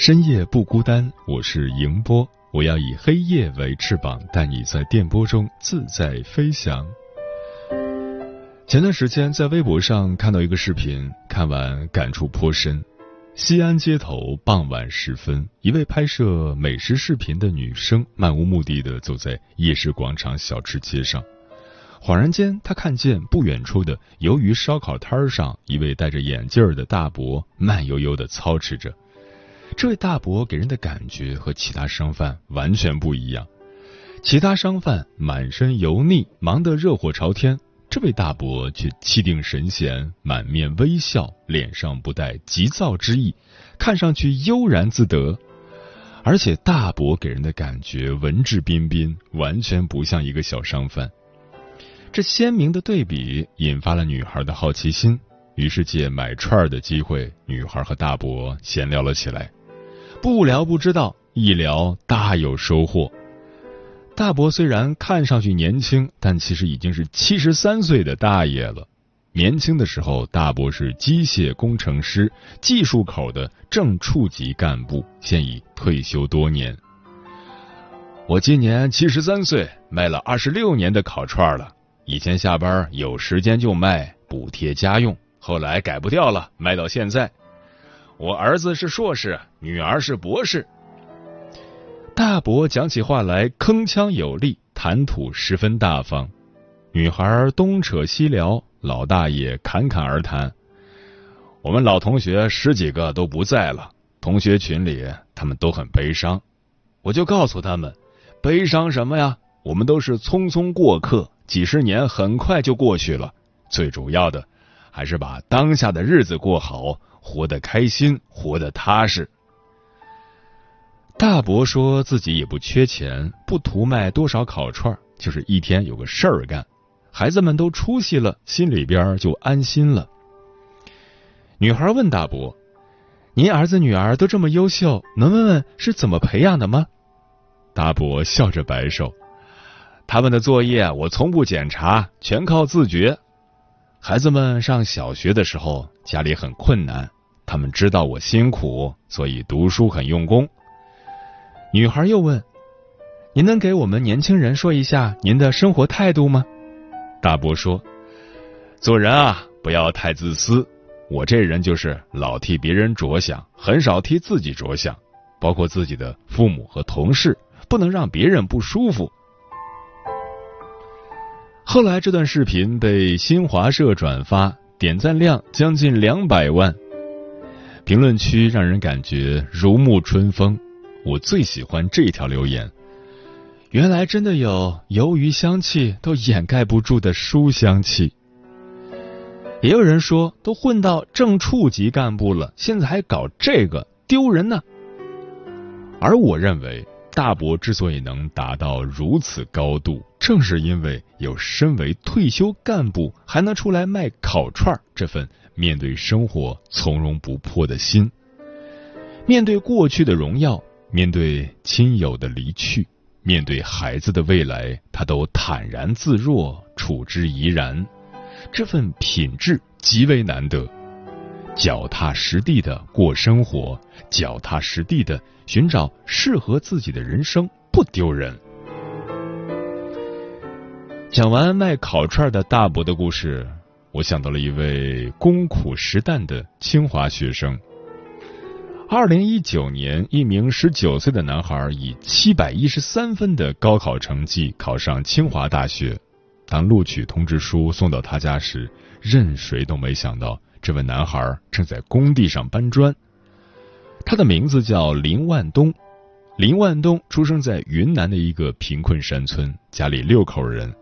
深夜不孤单，我是迎波，我要以黑夜为翅膀，带你在电波中自在飞翔。前段时间在微博上看到一个视频，看完感触颇深。西安街头傍晚时分，一位拍摄美食视频的女生漫无目的的走在夜市广场小吃街上，恍然间，她看见不远处的鱿鱼烧烤摊上，一位戴着眼镜的大伯慢悠悠的操持着。这位大伯给人的感觉和其他商贩完全不一样。其他商贩满身油腻，忙得热火朝天；这位大伯却气定神闲，满面微笑，脸上不带急躁之意，看上去悠然自得。而且大伯给人的感觉文质彬彬，完全不像一个小商贩。这鲜明的对比引发了女孩的好奇心，于是借买串儿的机会，女孩和大伯闲聊了起来。不聊不知道，一聊大有收获。大伯虽然看上去年轻，但其实已经是七十三岁的大爷了。年轻的时候，大伯是机械工程师，技术口的正处级干部，现已退休多年。我今年七十三岁，卖了二十六年的烤串了。以前下班有时间就卖，补贴家用。后来改不掉了，卖到现在。我儿子是硕士，女儿是博士。大伯讲起话来铿锵有力，谈吐十分大方。女孩东扯西聊，老大爷侃侃而谈。我们老同学十几个都不在了，同学群里他们都很悲伤。我就告诉他们，悲伤什么呀？我们都是匆匆过客，几十年很快就过去了。最主要的，还是把当下的日子过好。活得开心，活得踏实。大伯说自己也不缺钱，不图卖多少烤串，就是一天有个事儿干。孩子们都出息了，心里边就安心了。女孩问大伯：“您儿子女儿都这么优秀，能问问是怎么培养的吗？”大伯笑着摆手：“他们的作业我从不检查，全靠自觉。”孩子们上小学的时候，家里很困难，他们知道我辛苦，所以读书很用功。女孩又问：“您能给我们年轻人说一下您的生活态度吗？”大伯说：“做人啊，不要太自私。我这人就是老替别人着想，很少替自己着想，包括自己的父母和同事，不能让别人不舒服。”后来这段视频被新华社转发，点赞量将近两百万，评论区让人感觉如沐春风。我最喜欢这条留言：原来真的有鱿鱼香气都掩盖不住的书香气。也有人说，都混到正处级干部了，现在还搞这个，丢人呢。而我认为。大伯之所以能达到如此高度，正是因为有身为退休干部还能出来卖烤串这份面对生活从容不迫的心。面对过去的荣耀，面对亲友的离去，面对孩子的未来，他都坦然自若，处之怡然。这份品质极为难得。脚踏实地的过生活，脚踏实地的寻找适合自己的人生，不丢人。讲完卖烤串的大伯的故事，我想到了一位功苦实淡的清华学生。二零一九年，一名十九岁的男孩以七百一十三分的高考成绩考上清华大学。当录取通知书送到他家时，任谁都没想到，这位男孩正在工地上搬砖。他的名字叫林万东。林万东出生在云南的一个贫困山村，家里六口人，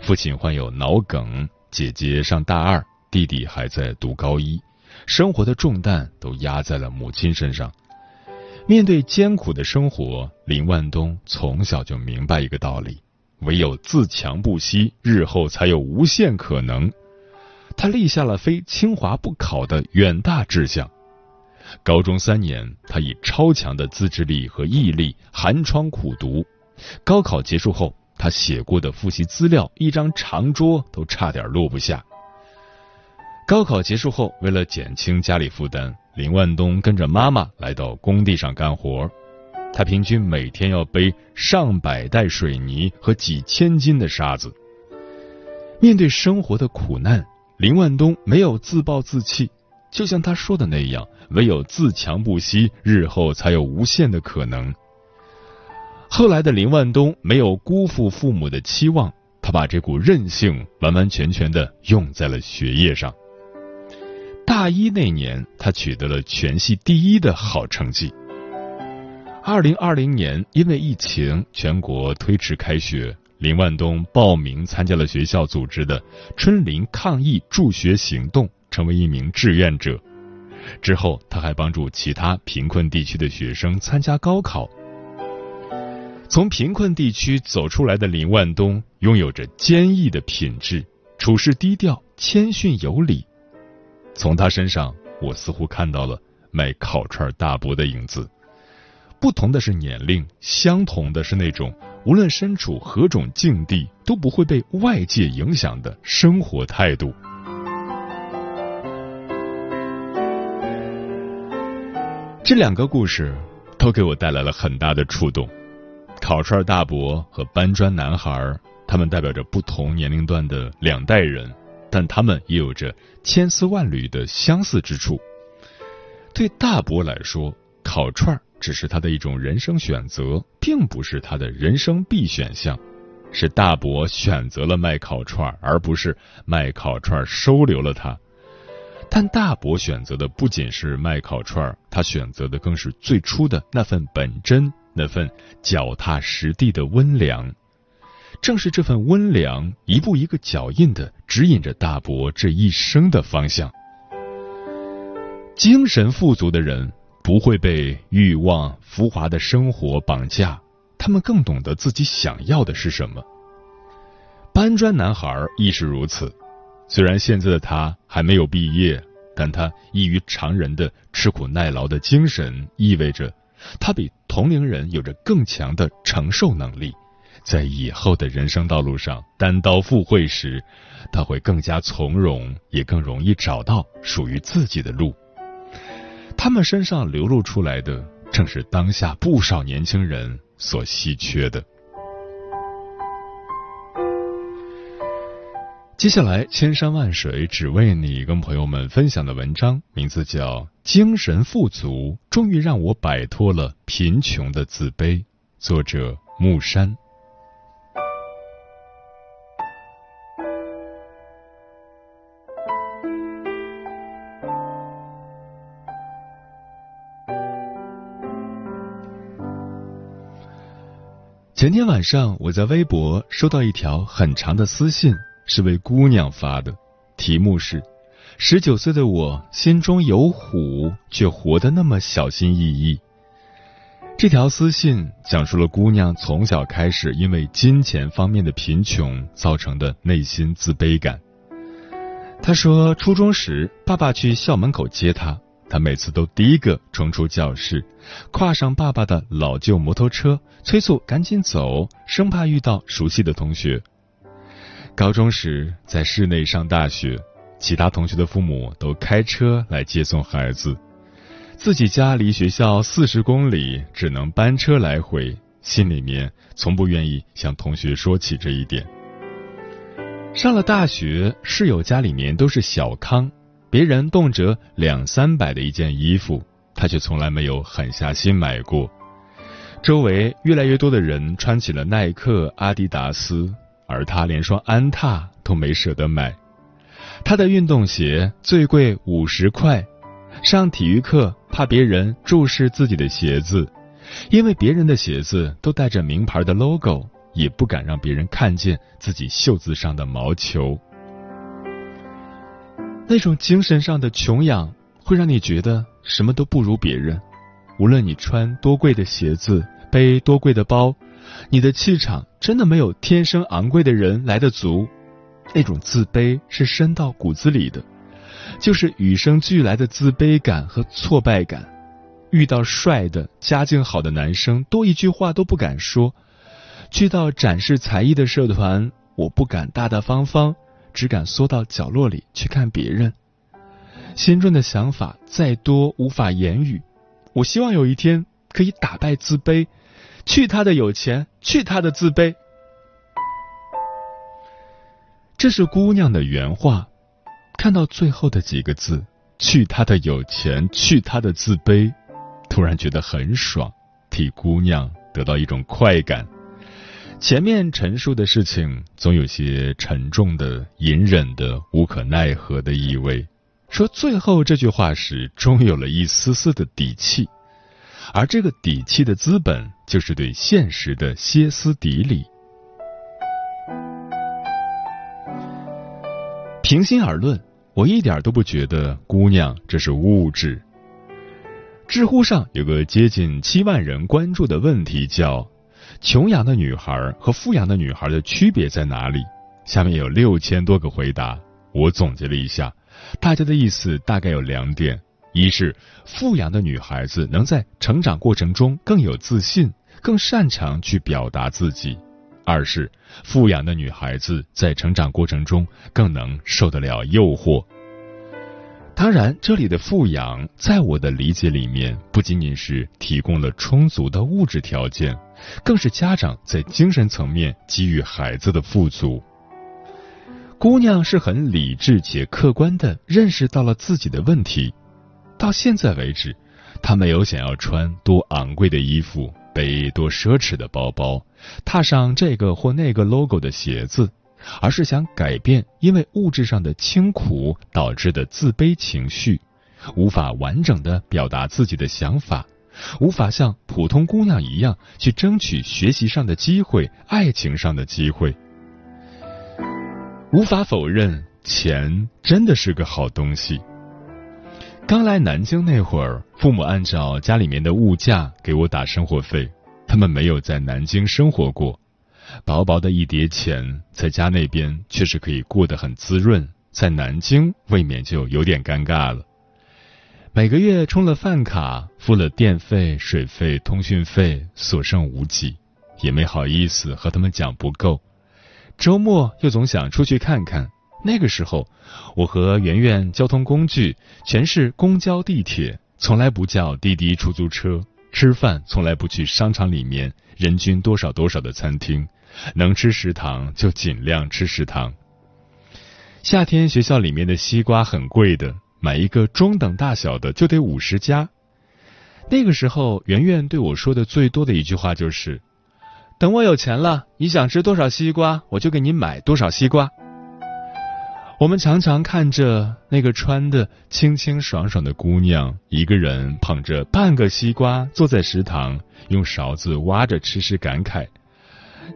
父亲患有脑梗，姐姐上大二，弟弟还在读高一。生活的重担都压在了母亲身上。面对艰苦的生活，林万东从小就明白一个道理：唯有自强不息，日后才有无限可能。他立下了非清华不考的远大志向。高中三年，他以超强的自制力和毅力寒窗苦读。高考结束后，他写过的复习资料一张长桌都差点落不下。高考结束后，为了减轻家里负担，林万东跟着妈妈来到工地上干活。他平均每天要背上百袋水泥和几千斤的沙子。面对生活的苦难，林万东没有自暴自弃，就像他说的那样：“唯有自强不息，日后才有无限的可能。”后来的林万东没有辜负父母的期望，他把这股韧性完完全全的用在了学业上。大一那年，他取得了全系第一的好成绩。二零二零年，因为疫情，全国推迟开学，林万东报名参加了学校组织的春林抗疫助学行动，成为一名志愿者。之后，他还帮助其他贫困地区的学生参加高考。从贫困地区走出来的林万东，拥有着坚毅的品质，处事低调、谦逊有礼。从他身上，我似乎看到了卖烤串大伯的影子。不同的是年龄，相同的是那种无论身处何种境地都不会被外界影响的生活态度。这两个故事都给我带来了很大的触动。烤串大伯和搬砖男孩，他们代表着不同年龄段的两代人。但他们也有着千丝万缕的相似之处。对大伯来说，烤串只是他的一种人生选择，并不是他的人生必选项。是大伯选择了卖烤串，而不是卖烤串收留了他。但大伯选择的不仅是卖烤串，他选择的更是最初的那份本真，那份脚踏实地的温良。正是这份温良，一步一个脚印的指引着大伯这一生的方向。精神富足的人不会被欲望、浮华的生活绑架，他们更懂得自己想要的是什么。搬砖男孩亦是如此，虽然现在的他还没有毕业，但他异于常人的吃苦耐劳的精神，意味着他比同龄人有着更强的承受能力。在以后的人生道路上单刀赴会时，他会更加从容，也更容易找到属于自己的路。他们身上流露出来的，正是当下不少年轻人所稀缺的。接下来，千山万水只为你，跟朋友们分享的文章名字叫《精神富足终于让我摆脱了贫穷的自卑》，作者木山。前天晚上，我在微博收到一条很长的私信，是位姑娘发的，题目是“十九岁的我心中有虎，却活得那么小心翼翼”。这条私信讲述了姑娘从小开始因为金钱方面的贫穷造成的内心自卑感。她说，初中时爸爸去校门口接她。他每次都第一个冲出教室，跨上爸爸的老旧摩托车，催促赶紧走，生怕遇到熟悉的同学。高中时在市内上大学，其他同学的父母都开车来接送孩子，自己家离学校四十公里，只能班车来回，心里面从不愿意向同学说起这一点。上了大学，室友家里面都是小康。别人动辄两三百的一件衣服，他却从来没有狠下心买过。周围越来越多的人穿起了耐克、阿迪达斯，而他连双安踏都没舍得买。他的运动鞋最贵五十块，上体育课怕别人注视自己的鞋子，因为别人的鞋子都带着名牌的 logo，也不敢让别人看见自己袖子上的毛球。那种精神上的穷养，会让你觉得什么都不如别人。无论你穿多贵的鞋子，背多贵的包，你的气场真的没有天生昂贵的人来的足。那种自卑是深到骨子里的，就是与生俱来的自卑感和挫败感。遇到帅的、家境好的男生，多一句话都不敢说；去到展示才艺的社团，我不敢大大方方。只敢缩到角落里去看别人，心中的想法再多无法言语。我希望有一天可以打败自卑，去他的有钱，去他的自卑。这是姑娘的原话。看到最后的几个字“去他的有钱，去他的自卑”，突然觉得很爽，替姑娘得到一种快感。前面陈述的事情总有些沉重的、隐忍的、无可奈何的意味。说最后这句话时，终有了一丝丝的底气，而这个底气的资本，就是对现实的歇斯底里。平心而论，我一点都不觉得姑娘这是物质。知乎上有个接近七万人关注的问题，叫。穷养的女孩和富养的女孩的区别在哪里？下面有六千多个回答，我总结了一下，大家的意思大概有两点：一是富养的女孩子能在成长过程中更有自信，更擅长去表达自己；二是富养的女孩子在成长过程中更能受得了诱惑。当然，这里的富养，在我的理解里面，不仅仅是提供了充足的物质条件，更是家长在精神层面给予孩子的富足。姑娘是很理智且客观的认识到了自己的问题，到现在为止，她没有想要穿多昂贵的衣服，背多奢侈的包包，踏上这个或那个 logo 的鞋子。而是想改变因为物质上的清苦导致的自卑情绪，无法完整的表达自己的想法，无法像普通姑娘一样去争取学习上的机会、爱情上的机会。无法否认，钱真的是个好东西。刚来南京那会儿，父母按照家里面的物价给我打生活费，他们没有在南京生活过。薄薄的一叠钱，在家那边确实可以过得很滋润，在南京未免就有点尴尬了。每个月充了饭卡，付了电费、水费、通讯费，所剩无几，也没好意思和他们讲不够。周末又总想出去看看，那个时候我和圆圆交通工具全是公交、地铁，从来不叫滴滴出租车。吃饭从来不去商场里面人均多少多少的餐厅。能吃食堂就尽量吃食堂。夏天学校里面的西瓜很贵的，买一个中等大小的就得五十加。那个时候，圆圆对我说的最多的一句话就是：“等我有钱了，你想吃多少西瓜，我就给你买多少西瓜。”我们常常看着那个穿的清清爽爽的姑娘，一个人捧着半个西瓜坐在食堂，用勺子挖着吃时感慨。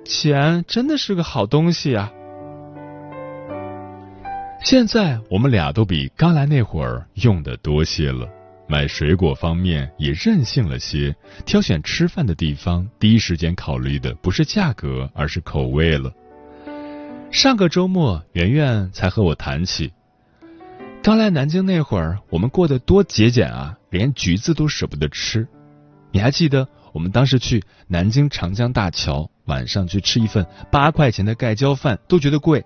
钱真的是个好东西啊！现在我们俩都比刚来那会儿用的多些了，买水果方面也任性了些，挑选吃饭的地方，第一时间考虑的不是价格，而是口味了。上个周末，圆圆才和我谈起，刚来南京那会儿，我们过得多节俭啊，连橘子都舍不得吃。你还记得我们当时去南京长江大桥？晚上去吃一份八块钱的盖浇饭都觉得贵，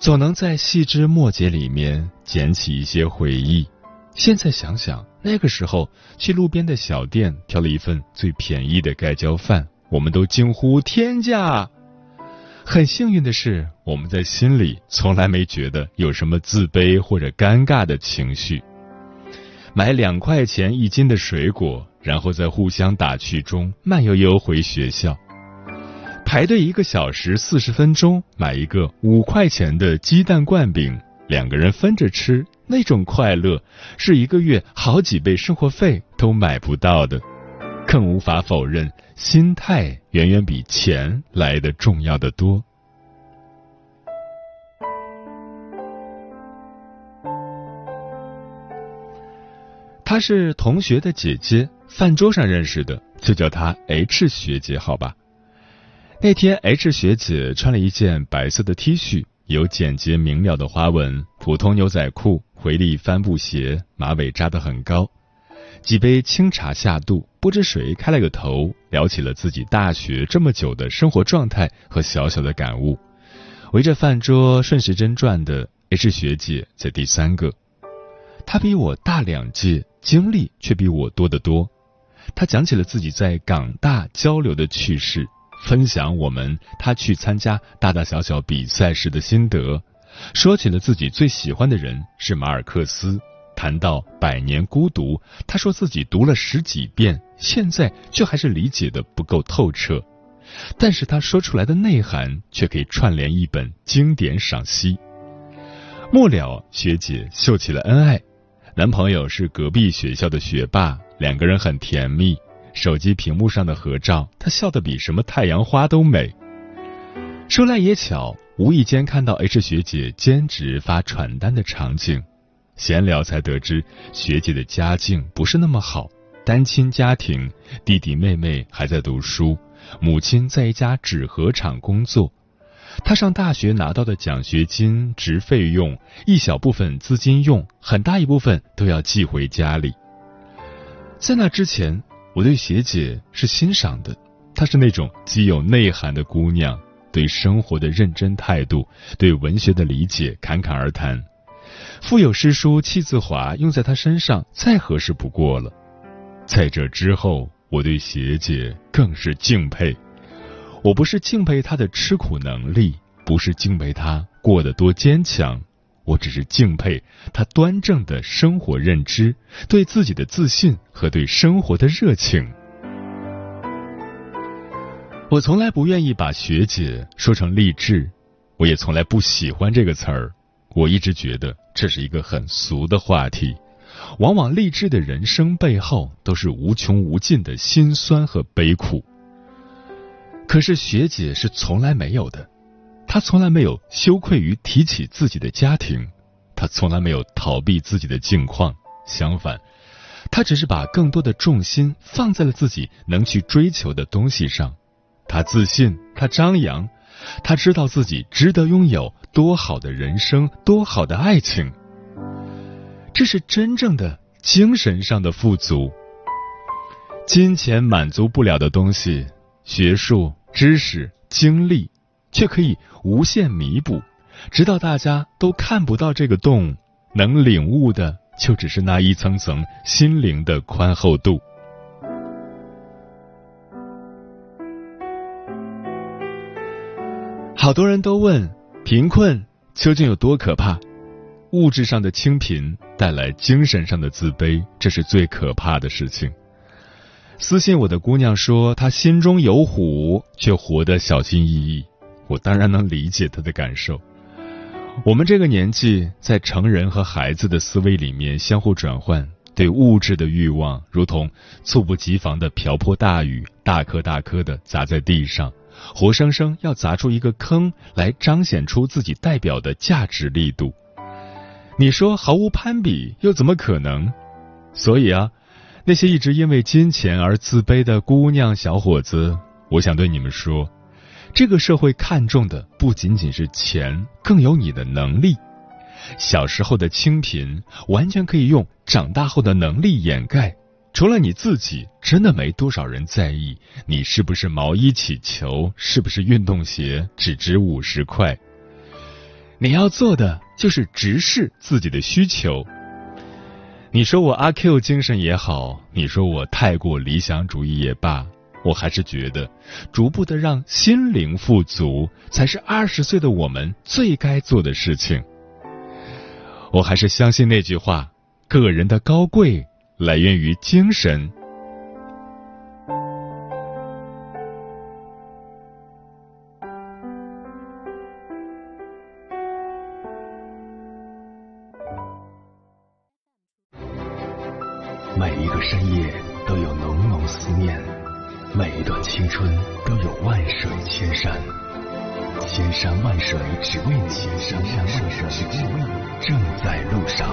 总能在细枝末节里面捡起一些回忆。现在想想，那个时候去路边的小店挑了一份最便宜的盖浇饭，我们都惊呼天价。很幸运的是，我们在心里从来没觉得有什么自卑或者尴尬的情绪。买两块钱一斤的水果，然后在互相打趣中慢悠悠回学校。排队一个小时四十分钟买一个五块钱的鸡蛋灌饼，两个人分着吃，那种快乐是一个月好几倍生活费都买不到的。更无法否认，心态远远比钱来的重要的多。她是同学的姐姐，饭桌上认识的，就叫她 H 学姐，好吧。那天，H 学姐穿了一件白色的 T 恤，有简洁明了的花纹，普通牛仔裤，回力帆布鞋，马尾扎得很高。几杯清茶下肚，不知谁开了个头，聊起了自己大学这么久的生活状态和小小的感悟。围着饭桌顺时针转的 H 学姐在第三个，她比我大两届，经历却比我多得多。她讲起了自己在港大交流的趣事。分享我们他去参加大大小小比赛时的心得，说起了自己最喜欢的人是马尔克斯。谈到《百年孤独》，他说自己读了十几遍，现在却还是理解的不够透彻。但是他说出来的内涵却可以串联一本经典赏析。末了，学姐秀起了恩爱，男朋友是隔壁学校的学霸，两个人很甜蜜。手机屏幕上的合照，她笑得比什么太阳花都美。说来也巧，无意间看到 H 学姐兼职发传单的场景，闲聊才得知学姐的家境不是那么好，单亲家庭，弟弟妹妹还在读书，母亲在一家纸盒厂工作。她上大学拿到的奖学金、职费用，一小部分资金用，很大一部分都要寄回家里。在那之前。我对学姐是欣赏的，她是那种极有内涵的姑娘，对生活的认真态度，对文学的理解侃侃而谈，腹有诗书气自华，用在她身上再合适不过了。在这之后，我对学姐更是敬佩。我不是敬佩她的吃苦能力，不是敬佩她过得多坚强。我只是敬佩他端正的生活认知，对自己的自信和对生活的热情。我从来不愿意把学姐说成励志，我也从来不喜欢这个词儿。我一直觉得这是一个很俗的话题。往往励志的人生背后都是无穷无尽的辛酸和悲苦。可是学姐是从来没有的。他从来没有羞愧于提起自己的家庭，他从来没有逃避自己的境况，相反，他只是把更多的重心放在了自己能去追求的东西上。他自信，他张扬，他知道自己值得拥有多好的人生，多好的爱情。这是真正的精神上的富足。金钱满足不了的东西，学术、知识、经历。却可以无限弥补，直到大家都看不到这个洞，能领悟的就只是那一层层心灵的宽厚度。好多人都问，贫困究竟有多可怕？物质上的清贫带来精神上的自卑，这是最可怕的事情。私信我的姑娘说，她心中有虎，却活得小心翼翼。我当然能理解他的感受。我们这个年纪，在成人和孩子的思维里面相互转换，对物质的欲望如同猝不及防的瓢泼大雨，大颗大颗的砸在地上，活生生要砸出一个坑来，彰显出自己代表的价值力度。你说毫无攀比，又怎么可能？所以啊，那些一直因为金钱而自卑的姑娘小伙子，我想对你们说。这个社会看重的不仅仅是钱，更有你的能力。小时候的清贫，完全可以用长大后的能力掩盖。除了你自己，真的没多少人在意你是不是毛衣起球，是不是运动鞋只值五十块。你要做的就是直视自己的需求。你说我阿 Q 精神也好，你说我太过理想主义也罢。我还是觉得，逐步的让心灵富足，才是二十岁的我们最该做的事情。我还是相信那句话：个人的高贵来源于精神。每一个深夜都有浓浓思念，每一段青春都有万水千山，千山万水只为你，千山万水只为你，正在路上。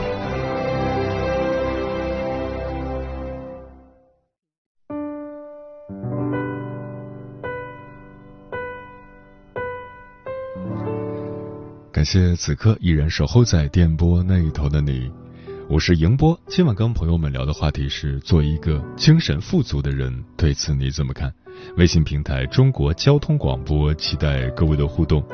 感谢此刻依然守候在电波那一头的你。我是迎波，今晚跟朋友们聊的话题是做一个精神富足的人，对此你怎么看？微信平台中国交通广播，期待各位的互动。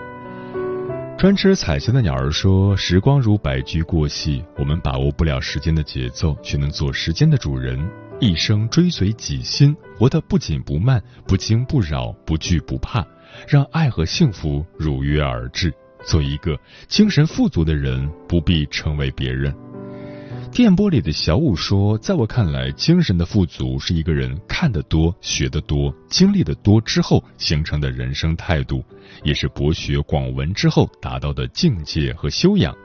专吃彩霞的鸟儿说：“时光如白驹过隙，我们把握不了时间的节奏，却能做时间的主人。一生追随己心，活得不紧不慢，不惊不扰，不惧不怕，让爱和幸福如约而至。做一个精神富足的人，不必成为别人。”电波里的小五说：“在我看来，精神的富足是一个人看得多、学得多、经历的多之后形成的人生态度，也是博学广闻之后达到的境界和修养。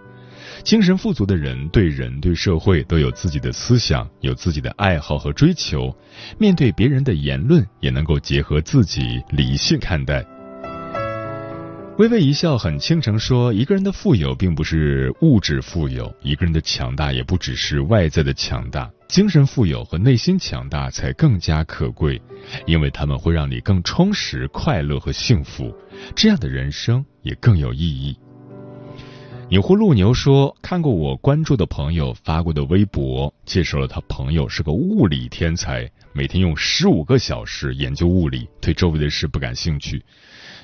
精神富足的人，对人对社会都有自己的思想，有自己的爱好和追求，面对别人的言论也能够结合自己理性看待。”微微一笑，很倾城说：“一个人的富有，并不是物质富有；一个人的强大，也不只是外在的强大。精神富有和内心强大才更加可贵，因为他们会让你更充实、快乐和幸福。这样的人生也更有意义。”牛祜禄牛说：“看过我关注的朋友发过的微博，介绍了他朋友是个物理天才，每天用十五个小时研究物理，对周围的事不感兴趣。”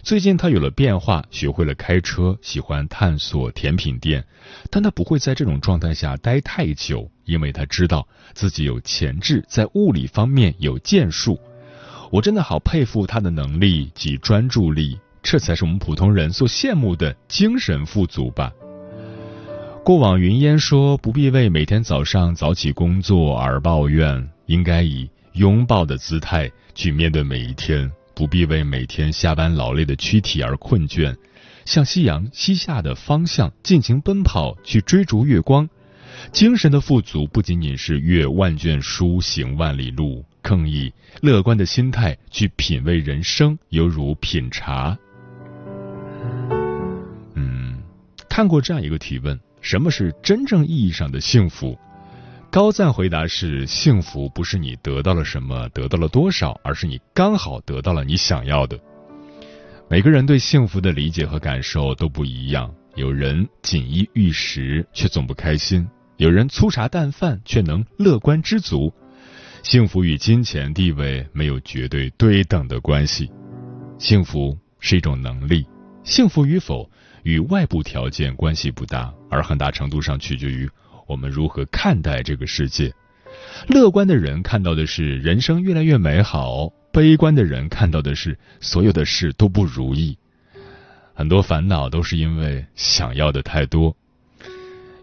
最近他有了变化，学会了开车，喜欢探索甜品店，但他不会在这种状态下待太久，因为他知道自己有潜质，在物理方面有建树。我真的好佩服他的能力及专注力，这才是我们普通人所羡慕的精神富足吧。过往云烟说：“不必为每天早上早起工作而抱怨，应该以拥抱的姿态去面对每一天。”不必为每天下班劳累的躯体而困倦，向夕阳西下的方向尽情奔跑，去追逐月光。精神的富足不仅仅是阅万卷书、行万里路，更以乐观的心态去品味人生，犹如品茶。嗯，看过这样一个提问：什么是真正意义上的幸福？高赞回答是：幸福不是你得到了什么，得到了多少，而是你刚好得到了你想要的。每个人对幸福的理解和感受都不一样，有人锦衣玉食却总不开心，有人粗茶淡饭却能乐观知足。幸福与金钱地位没有绝对对等的关系，幸福是一种能力，幸福与否与外部条件关系不大，而很大程度上取决于。我们如何看待这个世界？乐观的人看到的是人生越来越美好，悲观的人看到的是所有的事都不如意。很多烦恼都是因为想要的太多。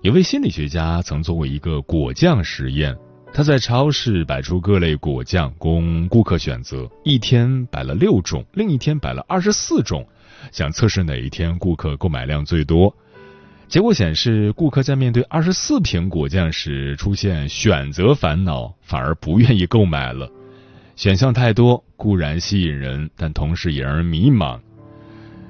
有位心理学家曾做过一个果酱实验，他在超市摆出各类果酱供顾客选择，一天摆了六种，另一天摆了二十四种，想测试哪一天顾客购买量最多。结果显示，顾客在面对二十四瓶果酱时出现选择烦恼，反而不愿意购买了。选项太多固然吸引人，但同时也让人迷茫。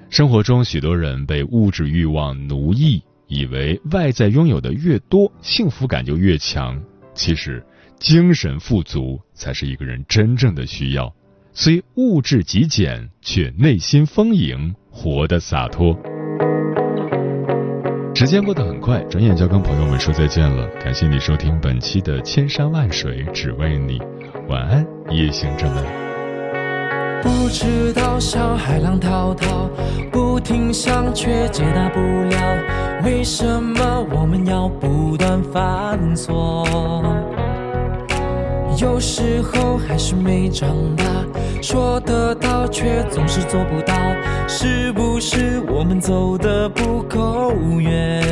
生活中，许多人被物质欲望奴役，以为外在拥有的越多，幸福感就越强。其实，精神富足才是一个人真正的需要。虽物质极简，却内心丰盈，活得洒脱。时间过得很快，转眼就要跟朋友们说再见了。感谢你收听本期的《千山万水只为你》，晚安，夜行者们。不知道像海浪滔滔，不停想却解答不了，为什么我们要不断犯错？有时候还是没长大，说得到却总是做不到。是不是我们走的不够远？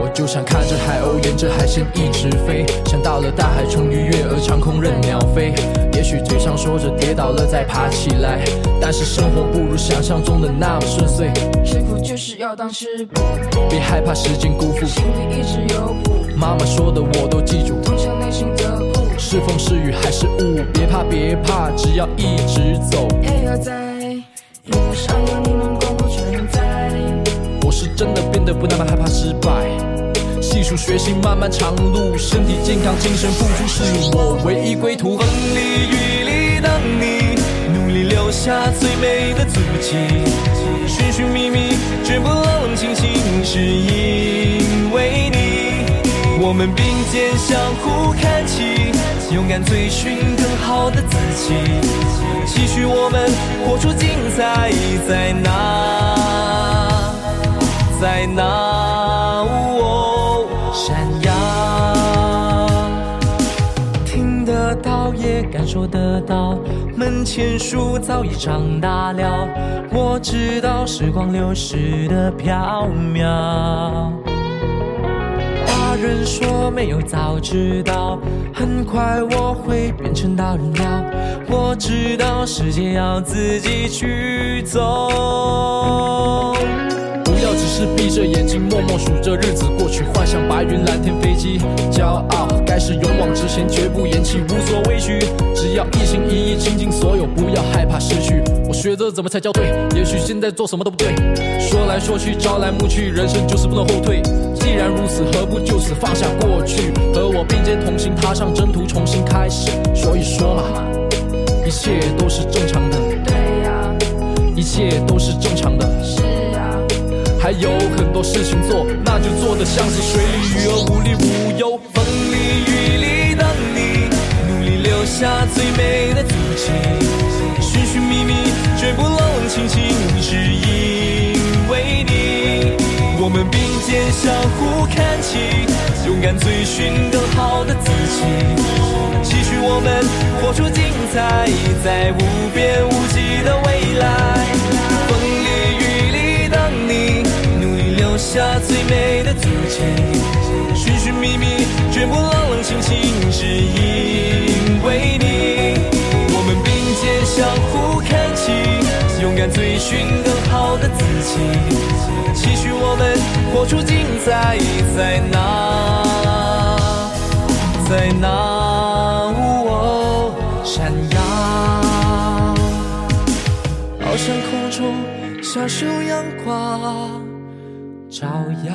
我就想看着海鸥沿着海线一直飞，想到了大海中鱼跃而长空任鸟飞。也许嘴上说着跌倒了再爬起来，但是生活不如想象中的那么顺遂。吃苦就是要当吃苦，别害怕时间辜负。心里一直有谱，妈妈说的我都记住。通向内心的路，是风是雨还是雾，别怕别怕，只要一直走。也要在一路上有你们共同存在。我是真的变得不那么害怕失败。细数学习漫漫长路，身体健康，精神付出是我唯一归途。风里雨里等你，努力留下最美的足迹。寻寻觅觅，绝不冷冷清清，是因为你。我们并肩相互看齐，勇敢追寻更好的自己。期许我们活出精彩，在哪，在哪？闪耀。听得到，也感受得到，门前树早已长大了。我知道时光流逝的飘渺。说没有早知道，很快我会变成大人了。我知道世界要自己去走。不要只是闭着眼睛默默数着日子过去，幻想白云蓝天飞机，骄傲。该是勇往直前，绝不言弃，无所畏惧。只要一心一意倾尽所有，不要害怕失去。我学着怎么才叫对，也许现在做什么都不对。说来说去，朝来暮去，人生就是不能后退。既然如此，何不就此放下过去，和我并肩同行，踏上征途，重新开始。所以说嘛，一切都是正常的，对呀，一切都是正常的。是啊，还有很多事情做，那就做的像是水里鱼儿无虑无忧，风里雨里等你，努力留下最美的足迹。寻寻觅觅，绝不冷冷清清，们并肩相互看齐，勇敢追寻更好的自己。期许我们活出精彩，在无边无际的未来。风里雨里等你，努力留下最美的足迹。寻寻觅觅，绝不冷冷清清，是因为你。我们并肩相互看，勇敢追寻更好的自己。期许我们活出精彩，在哪，在哪？哦闪耀，翱翔空中，享受阳光照耀。